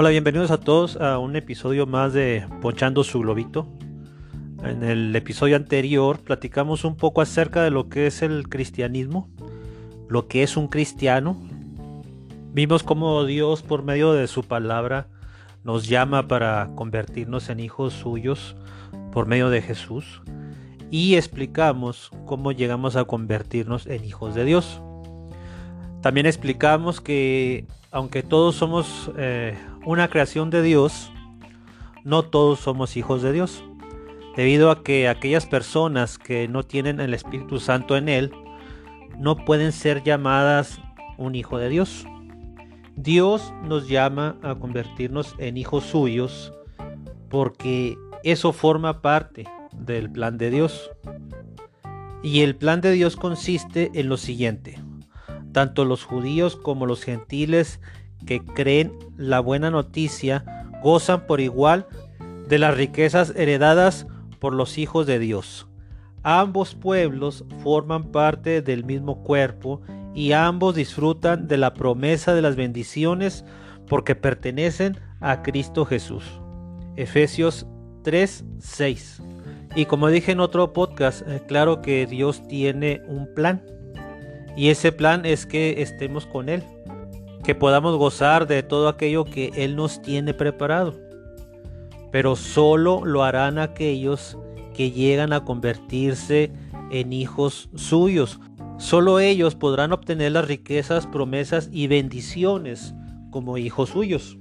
Hola, bienvenidos a todos a un episodio más de Ponchando su Globito. En el episodio anterior platicamos un poco acerca de lo que es el cristianismo, lo que es un cristiano. Vimos cómo Dios por medio de su palabra nos llama para convertirnos en hijos suyos por medio de Jesús y explicamos cómo llegamos a convertirnos en hijos de Dios. También explicamos que aunque todos somos eh, una creación de Dios, no todos somos hijos de Dios, debido a que aquellas personas que no tienen el Espíritu Santo en él, no pueden ser llamadas un hijo de Dios. Dios nos llama a convertirnos en hijos suyos porque eso forma parte del plan de Dios. Y el plan de Dios consiste en lo siguiente. Tanto los judíos como los gentiles que creen la buena noticia gozan por igual de las riquezas heredadas por los hijos de Dios. Ambos pueblos forman parte del mismo cuerpo y ambos disfrutan de la promesa de las bendiciones porque pertenecen a Cristo Jesús. Efesios 3, 6. Y como dije en otro podcast, eh, claro que Dios tiene un plan. Y ese plan es que estemos con Él, que podamos gozar de todo aquello que Él nos tiene preparado. Pero solo lo harán aquellos que llegan a convertirse en hijos suyos. Solo ellos podrán obtener las riquezas, promesas y bendiciones como hijos suyos.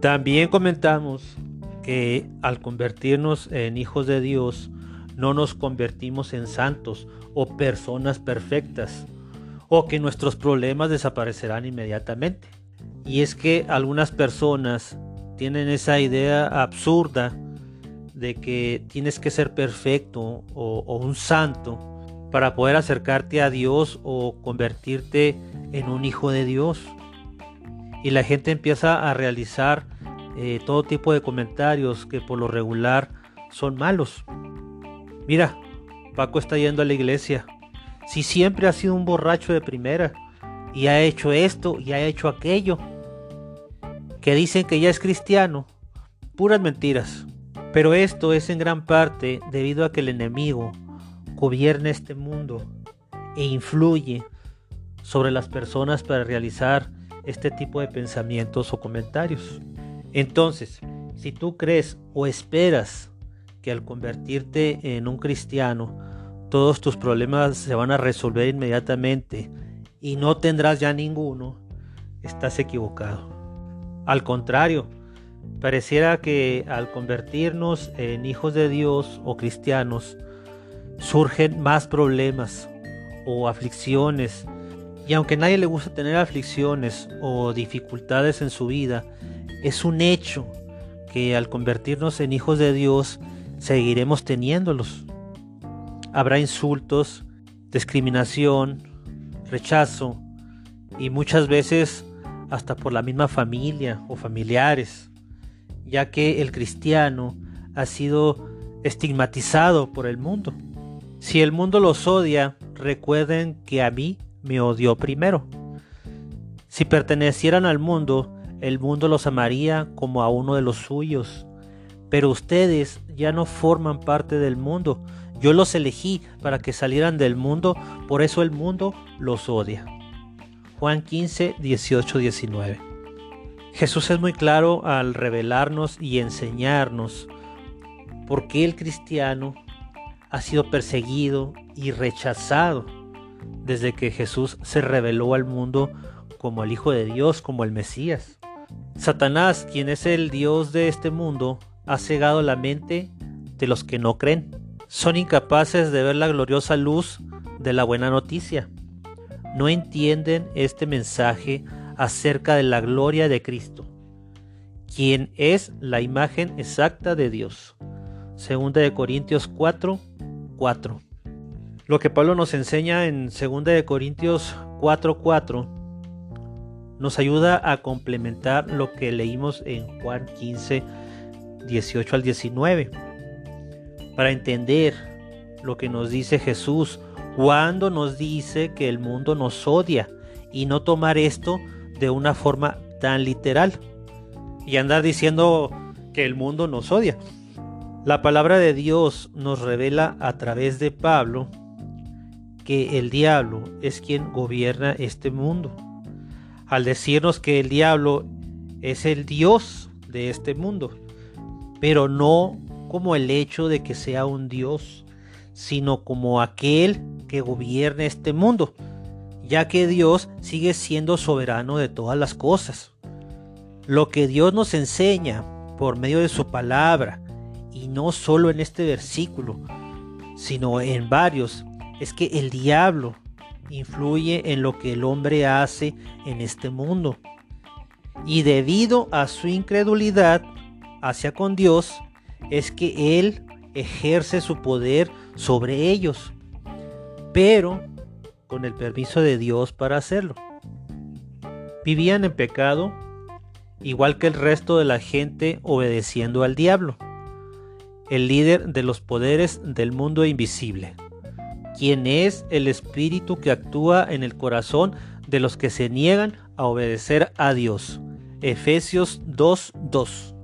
También comentamos que al convertirnos en hijos de Dios, no nos convertimos en santos o personas perfectas o que nuestros problemas desaparecerán inmediatamente. Y es que algunas personas tienen esa idea absurda de que tienes que ser perfecto o, un santo para poder acercarte a Dios o convertirte en un hijo de Dios. Y la gente empieza a realizar eh, todo tipo de comentarios que por lo regular son malos. Mira, Paco está yendo a la iglesia, si siempre ha sido un borracho de primera y ha hecho esto y ha hecho aquello, que dicen que ya es cristiano, puras mentiras. Pero esto es en gran parte debido a que el enemigo gobierna este mundo e influye sobre las personas para realizar este tipo de pensamientos o comentarios. Entonces, si tú crees o esperas que al convertirte en un cristiano todos tus problemas se van a resolver inmediatamente y no tendrás ya ninguno, estás equivocado. Al contrario, pareciera que al convertirnos en hijos de Dios o cristianos, surgen más problemas o aflicciones. Y aunque a nadie le gusta tener aflicciones o dificultades en su vida, es un hecho que al convertirnos en hijos de Dios seguiremos teniéndolos. Habrá insultos, discriminación, rechazo y muchas veces hasta por la misma familia o familiares, ya que el cristiano ha sido estigmatizado por el mundo. Si el mundo los odia, recuerden que a mí me odió primero. Si pertenecieran al mundo, el mundo los amaría como a uno de los suyos. Pero ustedes ya no forman parte del mundo, yo los elegí para que salieran del mundo, por eso el mundo los odia. Juan 15, 18, 19. Jesús es muy claro al revelarnos y enseñarnos por qué el cristiano ha sido perseguido y rechazado desde que Jesús se reveló al mundo como el Hijo de Dios, como el Mesías. Satanás, quien es el Dios de este mundo, ha cegado la mente de los que no creen son incapaces de ver la gloriosa luz de la buena noticia. No entienden este mensaje acerca de la gloria de Cristo, quien es la imagen exacta de Dios. Segunda de Corintios 4, 4. Lo que Pablo nos enseña en Segunda de Corintios 4, 4 nos ayuda a complementar lo que leímos en Juan 15, 18 al 19 para entender lo que nos dice Jesús cuando nos dice que el mundo nos odia y no tomar esto de una forma tan literal. y andar diciendo que el mundo nos odia. La palabra de Dios nos revela a través de Pablo que el diablo es quien gobierna este mundo. Al decirnos que el diablo es el Dios de este mundo, pero no como el hecho de que sea un Dios, sino como aquel que gobierna este mundo, ya que Dios sigue siendo soberano de todas las cosas. Lo que Dios nos enseña por medio de su palabra, y no solo en este versículo, sino en varios, es que el diablo influye en lo que el hombre hace en este mundo. Y debido a su incredulidad hacia con Dios, es que Él ejerce su poder sobre ellos, pero con el permiso de Dios para hacerlo. Vivían en pecado, igual que el resto de la gente obedeciendo al diablo, el líder de los poderes del mundo invisible quien es el espíritu que actúa en el corazón de los que se niegan a obedecer a Dios. Efesios 2:2.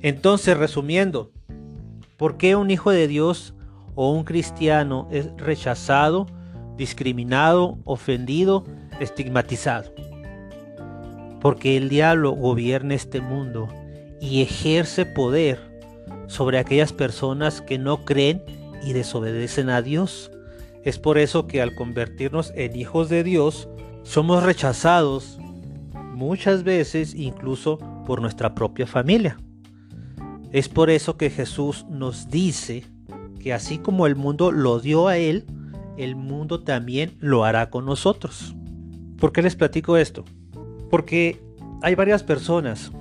Entonces, resumiendo, ¿por qué un hijo de Dios o un cristiano es rechazado, discriminado, ofendido, estigmatizado? Porque el diablo gobierna este mundo y ejerce poder sobre aquellas personas que no creen y desobedecen a Dios. Es por eso que al convertirnos en hijos de Dios, somos rechazados muchas veces incluso por nuestra propia familia. Es por eso que Jesús nos dice que así como el mundo lo dio a Él, el mundo también lo hará con nosotros. ¿Por qué les platico esto? Porque hay varias personas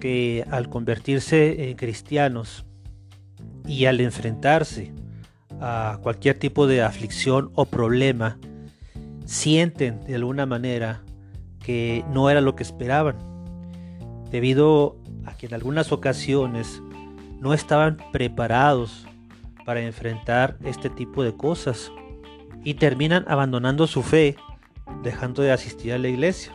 que al convertirse en cristianos y al enfrentarse a cualquier tipo de aflicción o problema, sienten de alguna manera que no era lo que esperaban, debido a que en algunas ocasiones no estaban preparados para enfrentar este tipo de cosas y terminan abandonando su fe, dejando de asistir a la iglesia.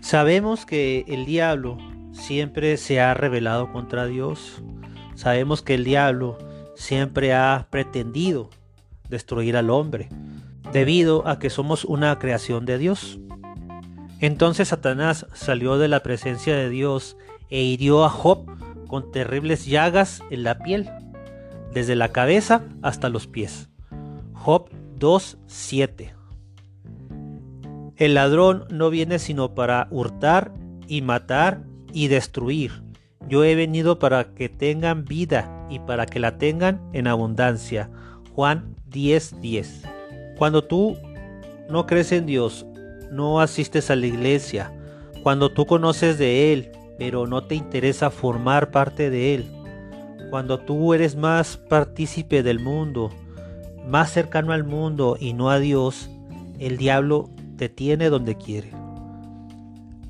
Sabemos que el diablo siempre se ha rebelado contra Dios. Sabemos que el diablo siempre ha pretendido destruir al hombre, debido a que somos una creación de Dios. Entonces Satanás salió de la presencia de Dios e hirió a Job con terribles llagas en la piel, desde la cabeza hasta los pies. Job 2.7 El ladrón no viene sino para hurtar y matar y destruir. Yo he venido para que tengan vida y para que la tengan en abundancia. Juan 10:10. Cuando tú no crees en Dios, no asistes a la iglesia, cuando tú conoces de Él, pero no te interesa formar parte de Él, cuando tú eres más partícipe del mundo, más cercano al mundo y no a Dios, el diablo te tiene donde quiere.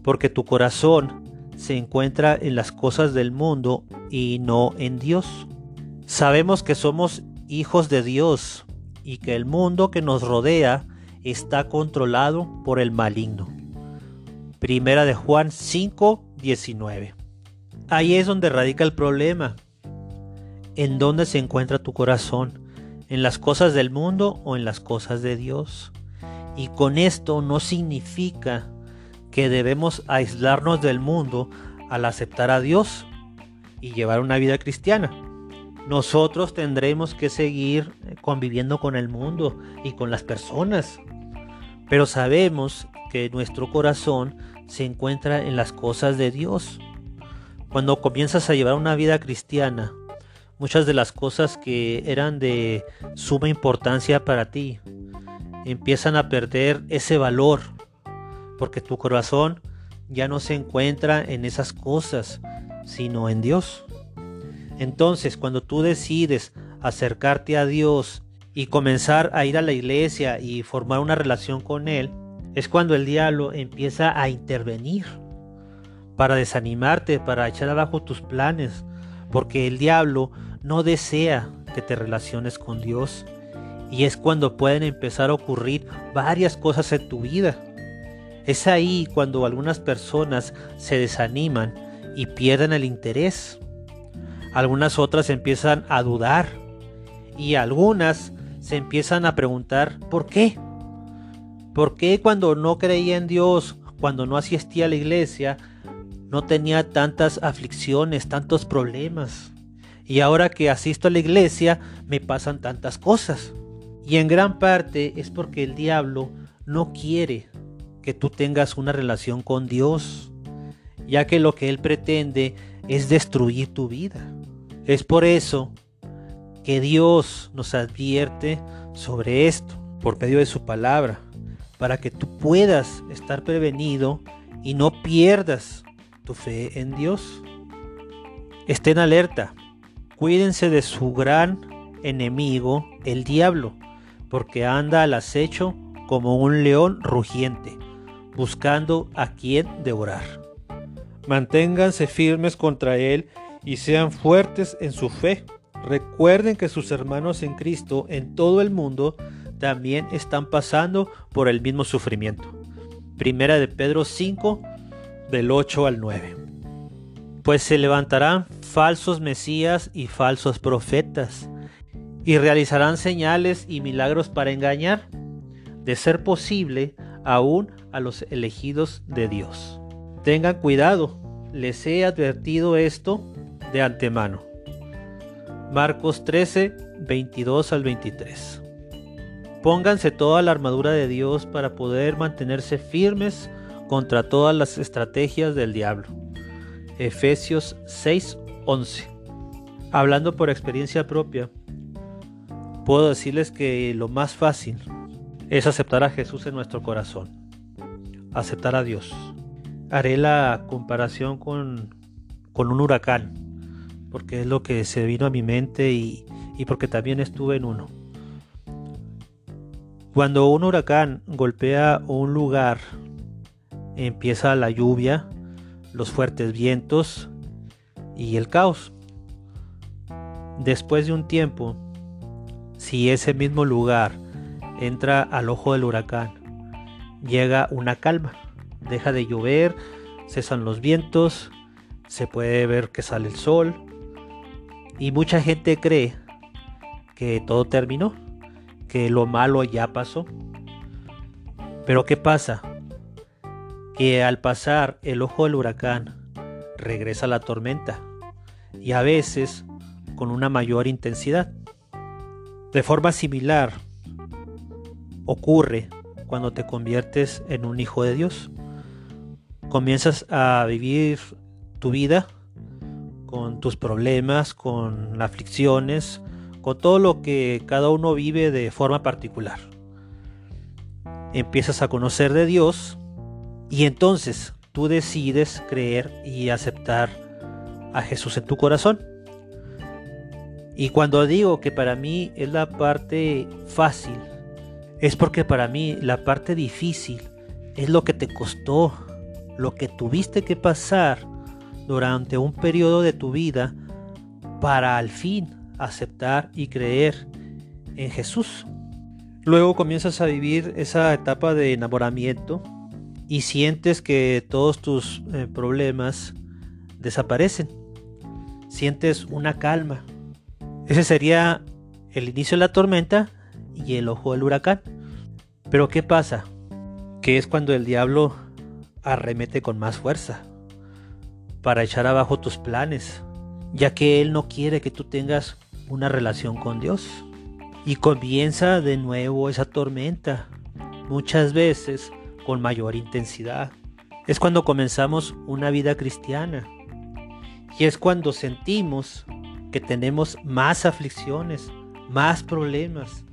Porque tu corazón se encuentra en las cosas del mundo y no en Dios. Sabemos que somos hijos de Dios y que el mundo que nos rodea está controlado por el maligno. Primera de Juan 5, 19. Ahí es donde radica el problema. ¿En dónde se encuentra tu corazón? ¿En las cosas del mundo o en las cosas de Dios? Y con esto no significa que debemos aislarnos del mundo al aceptar a Dios y llevar una vida cristiana. Nosotros tendremos que seguir conviviendo con el mundo y con las personas, pero sabemos que nuestro corazón se encuentra en las cosas de Dios. Cuando comienzas a llevar una vida cristiana, muchas de las cosas que eran de suma importancia para ti empiezan a perder ese valor porque tu corazón ya no se encuentra en esas cosas, sino en Dios. Entonces, cuando tú decides acercarte a Dios y comenzar a ir a la iglesia y formar una relación con Él, es cuando el diablo empieza a intervenir para desanimarte, para echar abajo tus planes, porque el diablo no desea que te relaciones con Dios. Y es cuando pueden empezar a ocurrir varias cosas en tu vida. Es ahí cuando algunas personas se desaniman y pierden el interés. Algunas otras empiezan a dudar y algunas se empiezan a preguntar ¿por qué? ¿Por qué cuando no creía en Dios, cuando no asistía a la iglesia, no tenía tantas aflicciones, tantos problemas? Y ahora que asisto a la iglesia, me pasan tantas cosas. Y en gran parte es porque el diablo no quiere que tú tengas una relación con Dios, ya que lo que él pretende es destruir tu vida. Es por eso que Dios nos advierte sobre esto por medio de su palabra, para que tú puedas estar prevenido y no pierdas tu fe en Dios. Estén alerta, cuídense de su gran enemigo, el diablo, porque anda al acecho como un león rugiente, buscando a quien devorar. Manténganse firmes contra él y sean fuertes en su fe. Recuerden que sus hermanos en Cristo en todo el mundo también están pasando por el mismo sufrimiento. Primera de Pedro 5, del 8 al 9. Pues se levantarán falsos mesías y falsos profetas, y realizarán señales y milagros para engañar, de ser posible, aún a los elegidos de Dios. Tengan cuidado, les he advertido esto de antemano. Marcos 13, 22 al 23. Pónganse toda la armadura de Dios para poder mantenerse firmes contra todas las estrategias del diablo. Efesios 6, 11. Hablando por experiencia propia, puedo decirles que lo más fácil es aceptar a Jesús en nuestro corazón, aceptar a Dios haré la comparación con, un huracán, porque es lo que se vino a mi mente y, y porque también estuve en uno. Cuando un huracán golpea un lugar, empieza la lluvia, los fuertes vientos y el caos. Después de un tiempo, si ese mismo lugar entra al ojo del huracán, llega una calma. Deja de llover, cesan los vientos, se puede ver que sale el sol. Y mucha gente cree que todo terminó, que lo malo ya pasó. Pero ¿qué pasa? Que al pasar el ojo del huracán regresa la tormenta y a veces con una mayor intensidad. De forma similar ocurre cuando te conviertes en un hijo de Dios comienzas a vivir tu vida con tus problemas, con aflicciones, con todo lo que cada uno vive de forma particular. Empiezas a conocer de Dios y entonces tú decides creer y aceptar a Jesús en tu corazón. Y cuando digo que para mí es la parte fácil, es porque para mí la parte difícil es lo que te costó lo que tuviste que pasar durante un periodo de tu vida para al fin aceptar y creer en Jesús. Luego comienzas a vivir esa etapa de enamoramiento y sientes que todos tus eh, problemas desaparecen. Sientes una calma. Ese sería el inicio de la tormenta y el ojo del huracán. Pero ¿qué pasa? Que es cuando el diablo arremete con más fuerza para echar abajo tus planes, ya que Él no quiere que tú tengas una relación con Dios. Y comienza de nuevo esa tormenta, muchas veces con mayor intensidad. Es cuando comenzamos una vida cristiana. Y es cuando sentimos que tenemos más aflicciones, más problemas.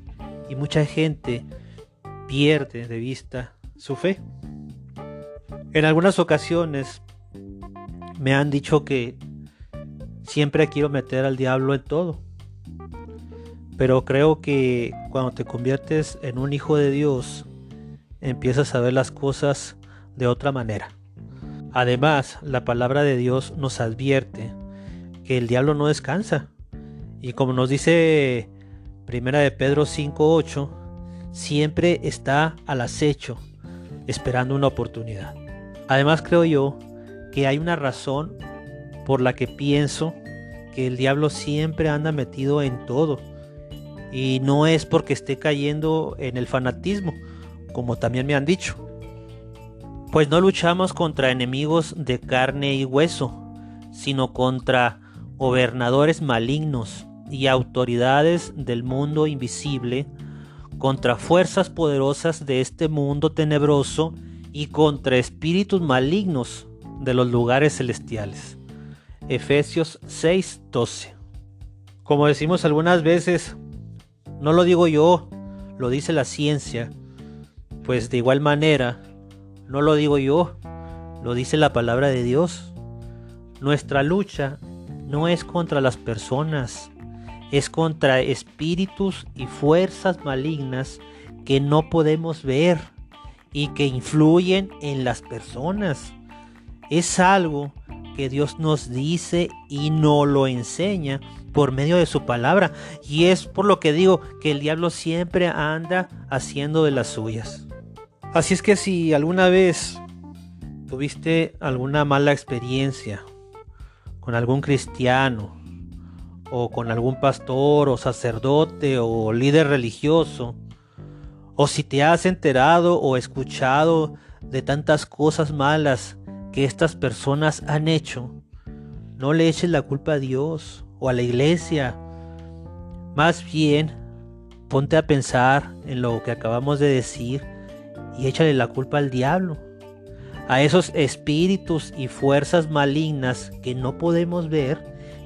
Y mucha gente pierde de vista su fe. En algunas ocasiones me han dicho que siempre quiero meter al diablo en todo. Pero creo que cuando te conviertes en un hijo de Dios, empiezas a ver las cosas de otra manera. Además, la palabra de Dios nos advierte que el diablo no descansa. Y como nos dice Primera de Pedro 5:8, siempre está al acecho, esperando una oportunidad. Además creo yo que hay una razón por la que pienso que el diablo siempre anda metido en todo. Y no es porque esté cayendo en el fanatismo, como también me han dicho. Pues no luchamos contra enemigos de carne y hueso, sino contra gobernadores malignos y autoridades del mundo invisible, contra fuerzas poderosas de este mundo tenebroso y contra espíritus malignos de los lugares celestiales. Efesios 6:12. Como decimos algunas veces, no lo digo yo, lo dice la ciencia, pues de igual manera, no lo digo yo, lo dice la palabra de Dios. Nuestra lucha no es contra las personas, es contra espíritus y fuerzas malignas que no podemos ver y que influyen en las personas. Es algo que Dios nos dice y nos lo enseña por medio de su palabra. Y es por lo que digo que el diablo siempre anda haciendo de las suyas. Así es que si alguna vez tuviste alguna mala experiencia con algún cristiano o con algún pastor o sacerdote o líder religioso, o si te has enterado o escuchado de tantas cosas malas que estas personas han hecho, no le eches la culpa a Dios o a la iglesia. Más bien, ponte a pensar en lo que acabamos de decir y échale la culpa al diablo, a esos espíritus y fuerzas malignas que no podemos ver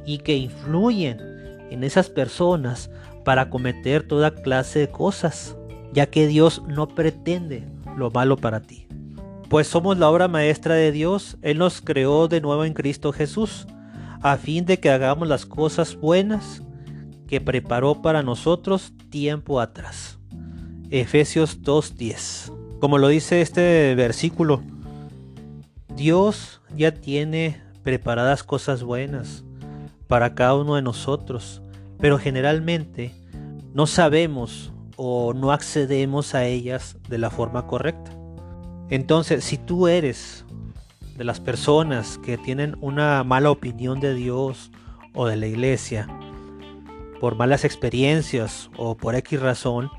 y que influyen en esas personas para cometer toda clase de cosas, ya que Dios no pretende lo malo para ti pues somos la obra maestra de Dios. Él nos creó de nuevo en Cristo Jesús, a fin de que hagamos las cosas buenas que preparó para nosotros tiempo atrás. Efesios 2.10. Como lo dice este versículo, Dios ya tiene preparadas cosas buenas para cada uno de nosotros, pero generalmente no sabemos o no accedemos a ellas de la forma correcta. Entonces, si tú eres de las personas que tienen una mala opinión de Dios o de la iglesia, por malas experiencias o por X razón,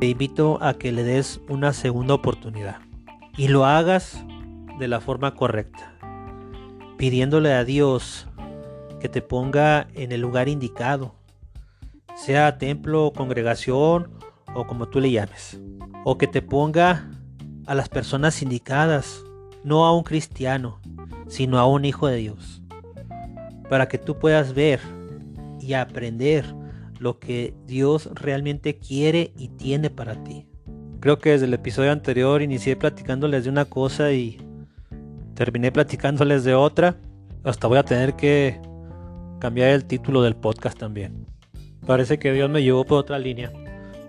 te invito a que le des una segunda oportunidad y lo hagas de la forma correcta, pidiéndole a Dios que te ponga en el lugar indicado, sea templo, congregación o como tú le llames, o que te ponga a las personas indicadas, no a un cristiano, sino a un hijo de Dios, para que tú puedas ver y aprender lo que Dios realmente quiere y tiene para ti. Creo que desde el episodio anterior inicié platicándoles de una cosa y terminé platicándoles de otra. Hasta voy a tener que cambiar el título del podcast también. Parece que Dios me llevó por otra línea.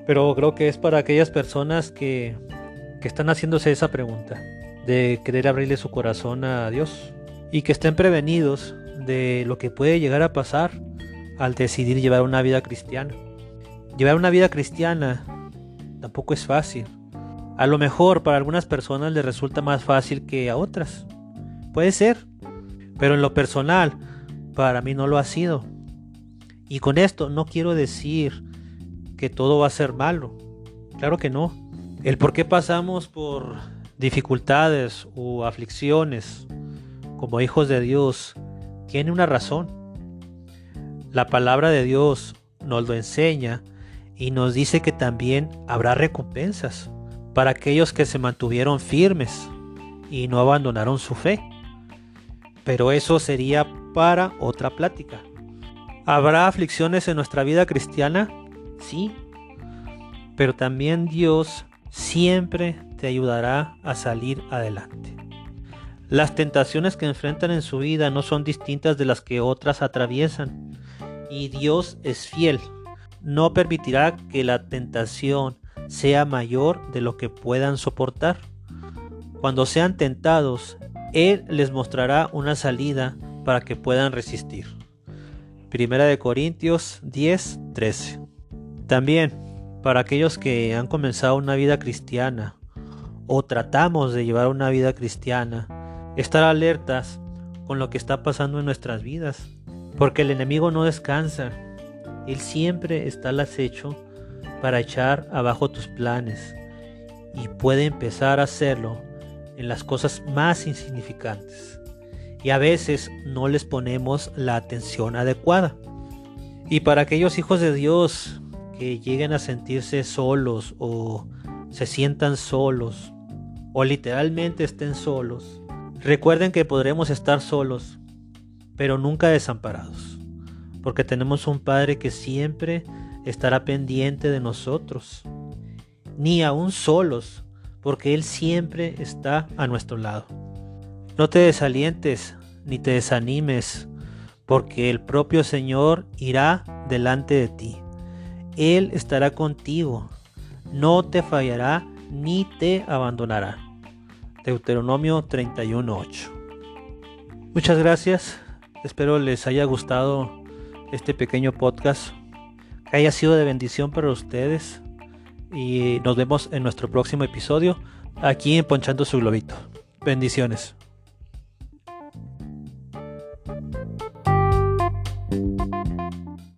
Pero creo que es para aquellas personas que que están haciéndose esa pregunta, de querer abrirle su corazón a Dios y que estén prevenidos de lo que puede llegar a pasar al decidir llevar una vida cristiana. Llevar una vida cristiana tampoco es fácil. A lo mejor para algunas personas les resulta más fácil que a otras. Puede ser. Pero en lo personal, para mí no lo ha sido. Y con esto no quiero decir que todo va a ser malo. Claro que no. El por qué pasamos por dificultades o aflicciones como hijos de Dios tiene una razón. La palabra de Dios nos lo enseña y nos dice que también habrá recompensas para aquellos que se mantuvieron firmes y no abandonaron su fe. Pero eso sería para otra plática. ¿Habrá aflicciones en nuestra vida cristiana? Sí. Pero también Dios siempre te ayudará a salir adelante. Las tentaciones que enfrentan en su vida no son distintas de las que otras atraviesan. Y Dios es fiel. No permitirá que la tentación sea mayor de lo que puedan soportar. Cuando sean tentados, Él les mostrará una salida para que puedan resistir. Primera de Corintios 10, 13. También para aquellos que han comenzado una vida cristiana o tratamos de llevar una vida cristiana, estar alertas con lo que está pasando en nuestras vidas. Porque el enemigo no descansa. Él siempre está al acecho para echar abajo tus planes. Y puede empezar a hacerlo en las cosas más insignificantes. Y a veces no les ponemos la atención adecuada. Y para aquellos hijos de Dios que lleguen a sentirse solos o se sientan solos o literalmente estén solos, recuerden que podremos estar solos, pero nunca desamparados, porque tenemos un Padre que siempre estará pendiente de nosotros, ni aún solos, porque Él siempre está a nuestro lado. No te desalientes ni te desanimes, porque el propio Señor irá delante de ti. Él estará contigo, no te fallará ni te abandonará. Deuteronomio 31.8. Muchas gracias, espero les haya gustado este pequeño podcast, que haya sido de bendición para ustedes y nos vemos en nuestro próximo episodio aquí en Ponchando su Globito. Bendiciones.